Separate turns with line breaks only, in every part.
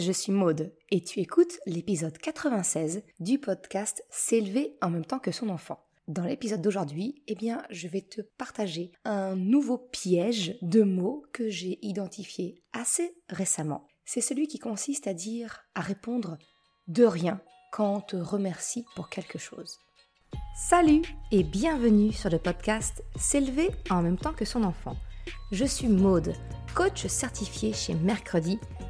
je suis Maude et tu écoutes l'épisode 96 du podcast S'élever en même temps que son enfant. Dans l'épisode d'aujourd'hui, eh bien, je vais te partager un nouveau piège de mots que j'ai identifié assez récemment. C'est celui qui consiste à dire, à répondre de rien quand on te remercie pour quelque chose. Salut et bienvenue sur le podcast S'élever en même temps que son enfant. Je suis Maude, coach certifié chez Mercredi,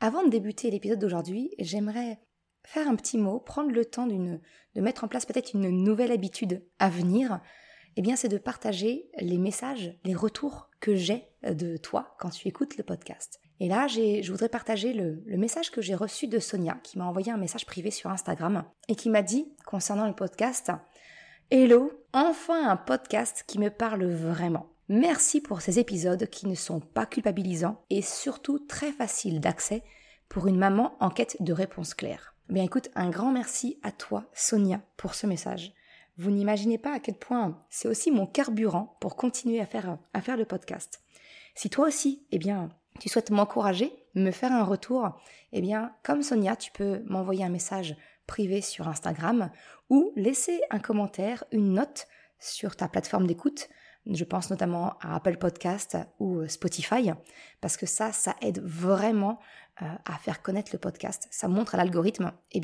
Avant de débuter l'épisode d'aujourd'hui, j'aimerais faire un petit mot, prendre le temps de mettre en place peut-être une nouvelle habitude à venir eh bien, c'est de partager les messages, les retours que j'ai de toi quand tu écoutes le podcast. Et là, je voudrais partager le, le message que j'ai reçu de Sonia, qui m'a envoyé un message privé sur Instagram et qui m'a dit, concernant le podcast, Hello, enfin un podcast qui me parle vraiment. Merci pour ces épisodes qui ne sont pas culpabilisants et surtout très faciles d'accès pour une maman en quête de réponses claires. Bien écoute, un grand merci à toi, Sonia, pour ce message. Vous n'imaginez pas à quel point c'est aussi mon carburant pour continuer à faire, à faire le podcast. Si toi aussi, eh bien, tu souhaites m'encourager, me faire un retour, eh bien, comme Sonia, tu peux m'envoyer un message privé sur Instagram ou laisser un commentaire, une note sur ta plateforme d'écoute. Je pense notamment à Apple Podcast ou Spotify, parce que ça, ça aide vraiment euh, à faire connaître le podcast. Ça montre à l'algorithme, eh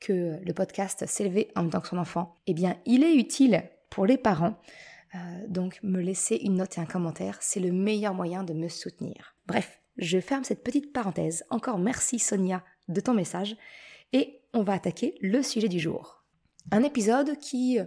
que le podcast S'élever en temps que son enfant, eh bien, il est utile pour les parents. Euh, donc, me laisser une note et un commentaire, c'est le meilleur moyen de me soutenir. Bref, je ferme cette petite parenthèse. Encore merci Sonia de ton message. Et on va attaquer le sujet du jour. Un épisode qui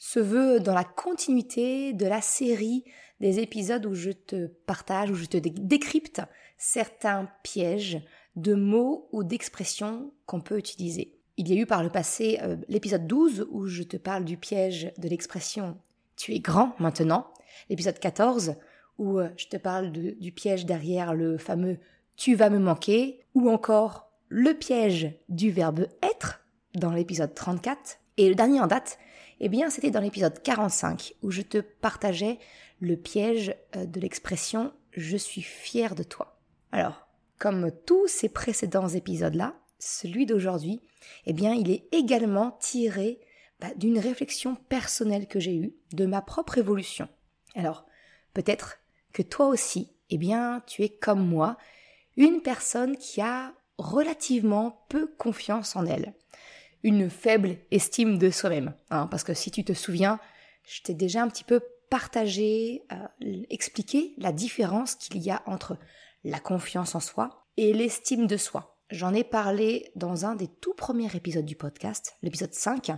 se veut dans la continuité de la série des épisodes où je te partage, où je te décrypte certains pièges de mots ou d'expressions qu'on peut utiliser. Il y a eu par le passé euh, l'épisode 12 où je te parle du piège de l'expression tu es grand maintenant, l'épisode 14 où euh, je te parle du piège derrière le fameux tu vas me manquer, ou encore le piège du verbe être dans l'épisode 34. Et le dernier en date, eh bien c'était dans l'épisode 45 où je te partageais le piège euh, de l'expression je suis fier de toi. Alors, comme tous ces précédents épisodes-là, celui d'aujourd'hui, eh bien, il est également tiré bah, d'une réflexion personnelle que j'ai eue, de ma propre évolution. Alors, peut-être que toi aussi, eh bien, tu es comme moi, une personne qui a relativement peu confiance en elle, une faible estime de soi-même. Hein, parce que si tu te souviens, je t'ai déjà un petit peu partagé, euh, expliqué la différence qu'il y a entre la confiance en soi et l'estime de soi. J'en ai parlé dans un des tout premiers épisodes du podcast, l'épisode 5,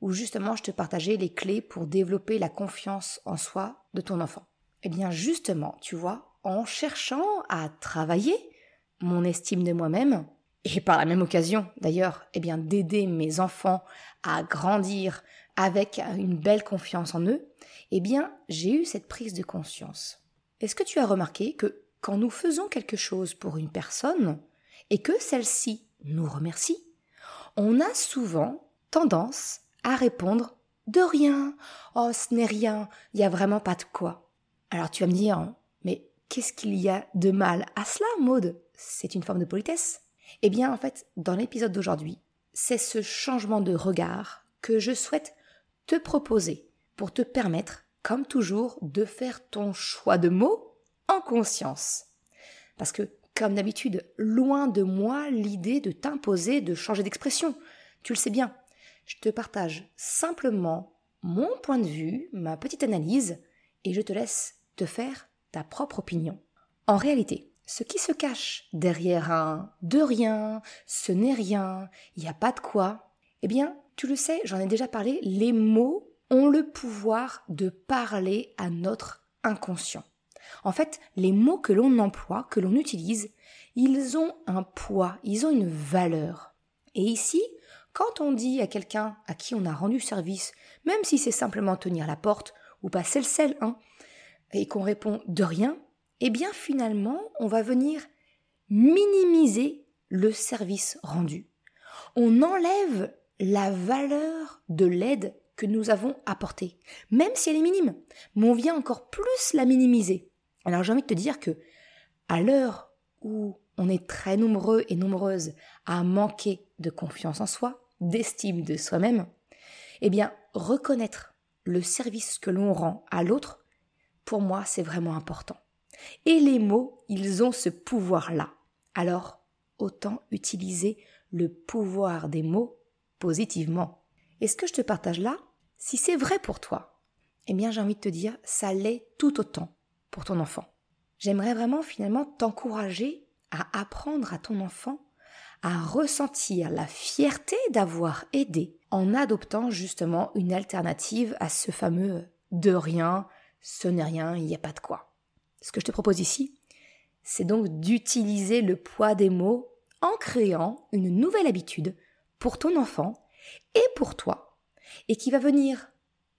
où justement je te partageais les clés pour développer la confiance en soi de ton enfant. Eh bien justement, tu vois, en cherchant à travailler mon estime de moi-même, et par la même occasion d'ailleurs, eh bien d'aider mes enfants à grandir avec une belle confiance en eux, eh bien j'ai eu cette prise de conscience. Est-ce que tu as remarqué que quand nous faisons quelque chose pour une personne, et que celle-ci nous remercie, on a souvent tendance à répondre de rien. Oh, ce n'est rien, il n'y a vraiment pas de quoi. Alors tu vas me dire, mais qu'est-ce qu'il y a de mal à cela, Maude? C'est une forme de politesse? Eh bien, en fait, dans l'épisode d'aujourd'hui, c'est ce changement de regard que je souhaite te proposer pour te permettre, comme toujours, de faire ton choix de mots en conscience. Parce que comme d'habitude, loin de moi l'idée de t'imposer de changer d'expression. Tu le sais bien. Je te partage simplement mon point de vue, ma petite analyse, et je te laisse te faire ta propre opinion. En réalité, ce qui se cache derrière un de rien, ce n'est rien, il n'y a pas de quoi, eh bien, tu le sais, j'en ai déjà parlé, les mots ont le pouvoir de parler à notre inconscient. En fait, les mots que l'on emploie, que l'on utilise, ils ont un poids, ils ont une valeur. Et ici, quand on dit à quelqu'un à qui on a rendu service, même si c'est simplement tenir la porte ou passer le sel, hein, et qu'on répond de rien, eh bien finalement, on va venir minimiser le service rendu. On enlève la valeur de l'aide que nous avons apportée, même si elle est minime, mais on vient encore plus la minimiser. Alors j'ai envie de te dire que, à l'heure où on est très nombreux et nombreuses à manquer de confiance en soi, d'estime de soi-même, eh bien, reconnaître le service que l'on rend à l'autre, pour moi, c'est vraiment important. Et les mots, ils ont ce pouvoir-là. Alors, autant utiliser le pouvoir des mots positivement. Et ce que je te partage là, si c'est vrai pour toi, eh bien j'ai envie de te dire, ça l'est tout autant pour ton enfant. J'aimerais vraiment finalement t'encourager à apprendre à ton enfant à ressentir la fierté d'avoir aidé en adoptant justement une alternative à ce fameux de rien, ce n'est rien, il n'y a pas de quoi. Ce que je te propose ici, c'est donc d'utiliser le poids des mots en créant une nouvelle habitude pour ton enfant et pour toi, et qui va venir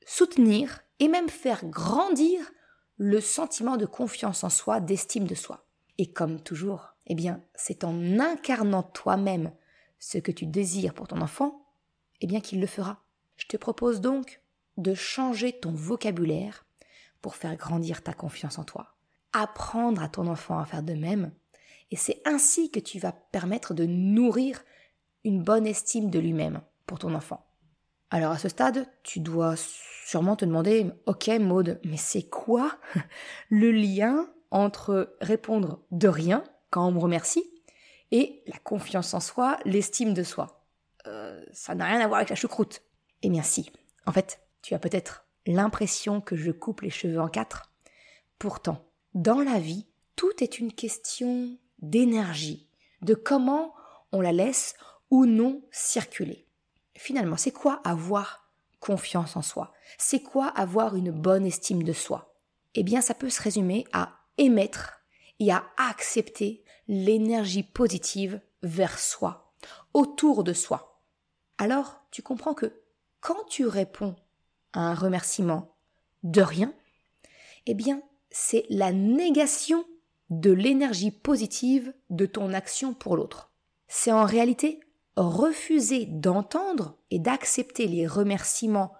soutenir et même faire grandir le sentiment de confiance en soi, d'estime de soi. Et comme toujours, eh bien, c'est en incarnant toi-même ce que tu désires pour ton enfant, eh bien qu'il le fera. Je te propose donc de changer ton vocabulaire pour faire grandir ta confiance en toi. Apprendre à ton enfant à faire de même, et c'est ainsi que tu vas permettre de nourrir une bonne estime de lui-même pour ton enfant. Alors à ce stade, tu dois sûrement te demander, ok Maude, mais c'est quoi le lien entre répondre de rien quand on me remercie et la confiance en soi, l'estime de soi? Euh, Ça n'a rien à voir avec la choucroute. Eh bien si, en fait, tu as peut-être l'impression que je coupe les cheveux en quatre. Pourtant, dans la vie, tout est une question d'énergie, de comment on la laisse ou non circuler. Finalement, c'est quoi avoir confiance en soi? C'est quoi avoir une bonne estime de soi? Eh bien, ça peut se résumer à émettre et à accepter l'énergie positive vers soi, autour de soi. Alors, tu comprends que quand tu réponds à un remerciement de rien, eh bien, c'est la négation de l'énergie positive de ton action pour l'autre. C'est en réalité refuser d'entendre et d'accepter les remerciements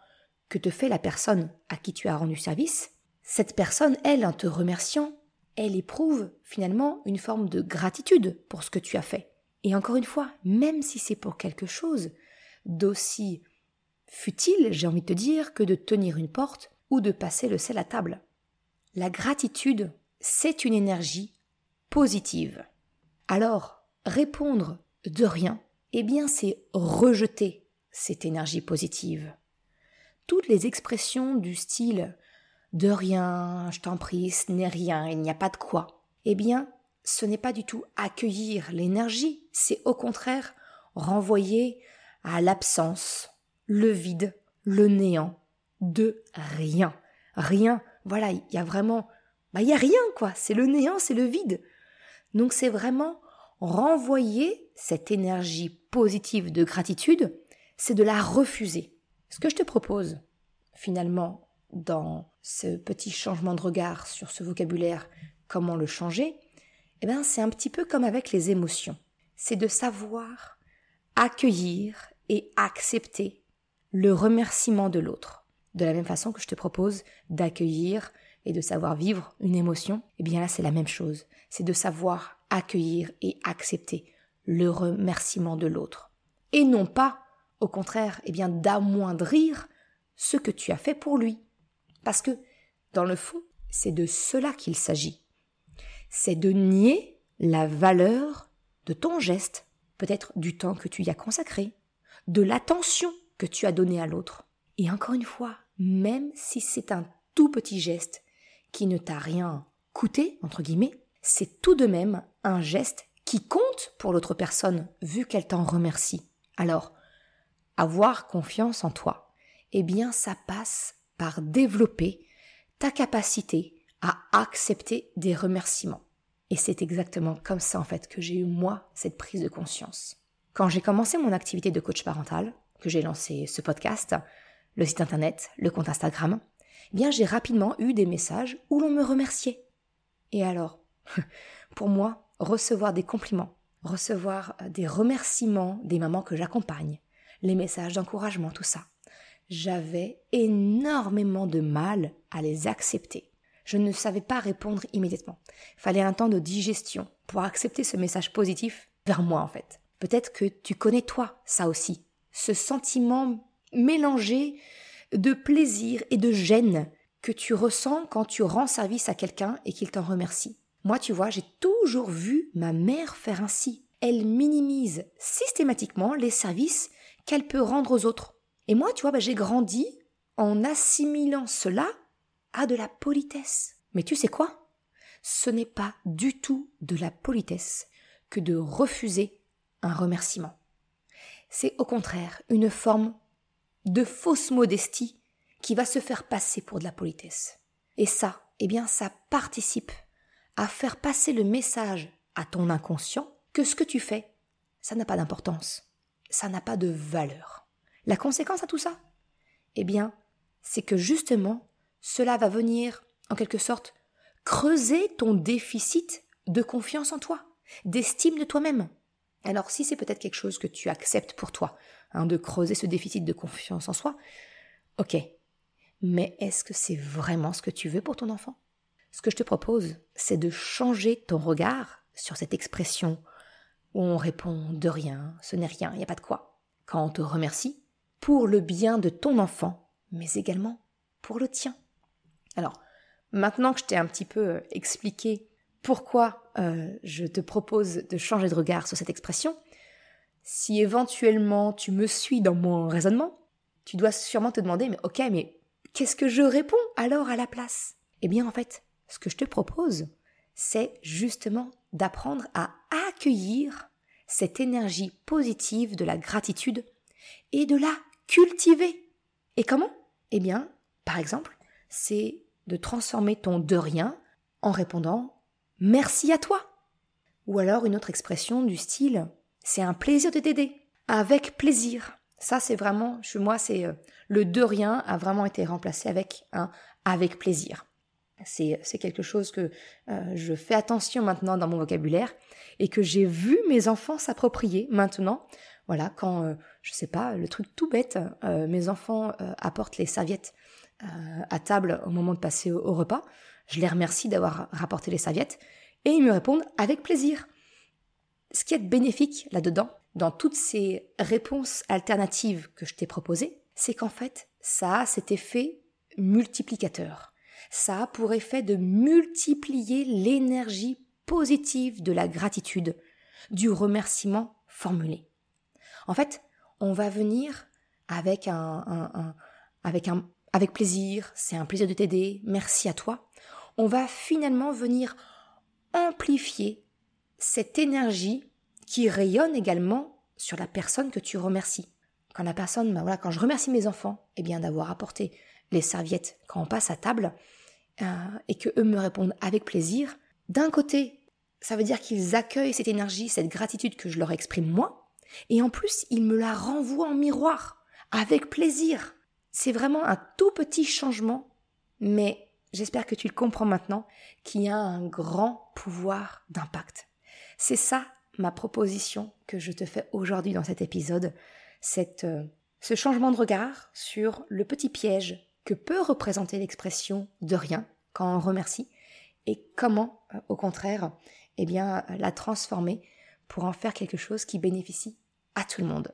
que te fait la personne à qui tu as rendu service, cette personne, elle, en te remerciant, elle éprouve finalement une forme de gratitude pour ce que tu as fait. Et encore une fois, même si c'est pour quelque chose d'aussi futile, j'ai envie de te dire, que de tenir une porte ou de passer le sel à table. La gratitude, c'est une énergie positive. Alors, répondre de rien, eh bien c'est rejeter cette énergie positive. Toutes les expressions du style de rien, je t'en prie, ce n'est rien, il n'y a pas de quoi, eh bien ce n'est pas du tout accueillir l'énergie, c'est au contraire renvoyer à l'absence, le vide, le néant, de rien. Rien, voilà, il y a vraiment, bah il y a rien quoi, c'est le néant, c'est le vide. Donc c'est vraiment renvoyer cette énergie positive de gratitude, c'est de la refuser. Ce que je te propose, finalement, dans ce petit changement de regard sur ce vocabulaire, comment le changer, eh bien, c'est un petit peu comme avec les émotions. C'est de savoir accueillir et accepter le remerciement de l'autre. De la même façon que je te propose d'accueillir et de savoir vivre une émotion, eh bien là, c'est la même chose. C'est de savoir accueillir et accepter le remerciement de l'autre. Et non pas, au contraire, eh bien, d'amoindrir ce que tu as fait pour lui. Parce que, dans le fond, c'est de cela qu'il s'agit. C'est de nier la valeur de ton geste, peut-être du temps que tu y as consacré, de l'attention que tu as donnée à l'autre. Et encore une fois, même si c'est un tout petit geste qui ne t'a rien coûté, entre guillemets, c'est tout de même un geste qui compte pour l'autre personne, vu qu'elle t'en remercie. Alors, avoir confiance en toi, eh bien, ça passe par développer ta capacité à accepter des remerciements. Et c'est exactement comme ça, en fait, que j'ai eu, moi, cette prise de conscience. Quand j'ai commencé mon activité de coach parental, que j'ai lancé ce podcast, le site internet, le compte Instagram, eh bien j'ai rapidement eu des messages où l'on me remerciait. Et alors, pour moi, recevoir des compliments, recevoir euh, des remerciements des mamans que j'accompagne, les messages d'encouragement, tout ça, j'avais énormément de mal à les accepter. Je ne savais pas répondre immédiatement. Fallait un temps de digestion pour accepter ce message positif vers moi en fait. Peut-être que tu connais toi ça aussi, ce sentiment mélangé de plaisir et de gêne que tu ressens quand tu rends service à quelqu'un et qu'il t'en remercie. Moi, tu vois, j'ai toujours vu ma mère faire ainsi. Elle minimise systématiquement les services qu'elle peut rendre aux autres. Et moi, tu vois, bah, j'ai grandi en assimilant cela à de la politesse. Mais tu sais quoi? Ce n'est pas du tout de la politesse que de refuser un remerciement. C'est au contraire une forme de fausse modestie qui va se faire passer pour de la politesse. Et ça, eh bien, ça participe à faire passer le message à ton inconscient que ce que tu fais, ça n'a pas d'importance, ça n'a pas de valeur. La conséquence à tout ça Eh bien, c'est que justement, cela va venir, en quelque sorte, creuser ton déficit de confiance en toi, d'estime de toi-même. Alors si c'est peut-être quelque chose que tu acceptes pour toi, hein, de creuser ce déficit de confiance en soi, ok. Mais est-ce que c'est vraiment ce que tu veux pour ton enfant? Ce que je te propose, c'est de changer ton regard sur cette expression où on répond de rien, ce n'est rien, il n'y a pas de quoi. Quand on te remercie, pour le bien de ton enfant, mais également pour le tien. Alors, maintenant que je t'ai un petit peu euh, expliqué pourquoi euh, je te propose de changer de regard sur cette expression, si éventuellement tu me suis dans mon raisonnement, tu dois sûrement te demander, mais ok, mais qu'est-ce que je réponds alors à la place? Eh bien, en fait, ce que je te propose, c'est justement d'apprendre à accueillir cette énergie positive de la gratitude et de la cultiver. Et comment? Eh bien, par exemple, c'est de transformer ton de rien en répondant merci à toi. Ou alors une autre expression du style c'est un plaisir de t'aider. Avec plaisir. Ça, c'est vraiment, chez moi, c'est euh, le de rien a vraiment été remplacé avec un avec plaisir. C'est, quelque chose que euh, je fais attention maintenant dans mon vocabulaire et que j'ai vu mes enfants s'approprier maintenant. Voilà, quand, euh, je sais pas, le truc tout bête, mes enfants apportent les serviettes à table au moment de passer au repas. Je les remercie d'avoir rapporté les serviettes et ils me répondent avec plaisir. Ce qui est bénéfique là-dedans, dans toutes ces réponses alternatives que je t'ai proposées, c'est qu'en fait, ça a cet effet multiplicateur. Ça a pour effet de multiplier l'énergie positive de la gratitude, du remerciement formulé. En fait, on va venir avec un, avec un, avec plaisir, c'est un plaisir de t'aider, merci à toi. On va finalement venir amplifier cette énergie qui rayonne également sur la personne que tu remercies. Quand la personne, ben voilà, quand je remercie mes enfants, eh bien d'avoir apporté les serviettes quand on passe à table, euh, et que eux me répondent avec plaisir, d'un côté, ça veut dire qu'ils accueillent cette énergie, cette gratitude que je leur exprime moi, et en plus, ils me la renvoient en miroir, avec plaisir. C'est vraiment un tout petit changement, mais j'espère que tu le comprends maintenant, qui a un grand pouvoir d'impact. C'est ça ma proposition que je te fais aujourd'hui dans cet épisode, cette, euh, ce changement de regard sur le petit piège que peut représenter l'expression de rien quand on remercie et comment, euh, au contraire, eh bien, la transformer pour en faire quelque chose qui bénéficie à tout le monde.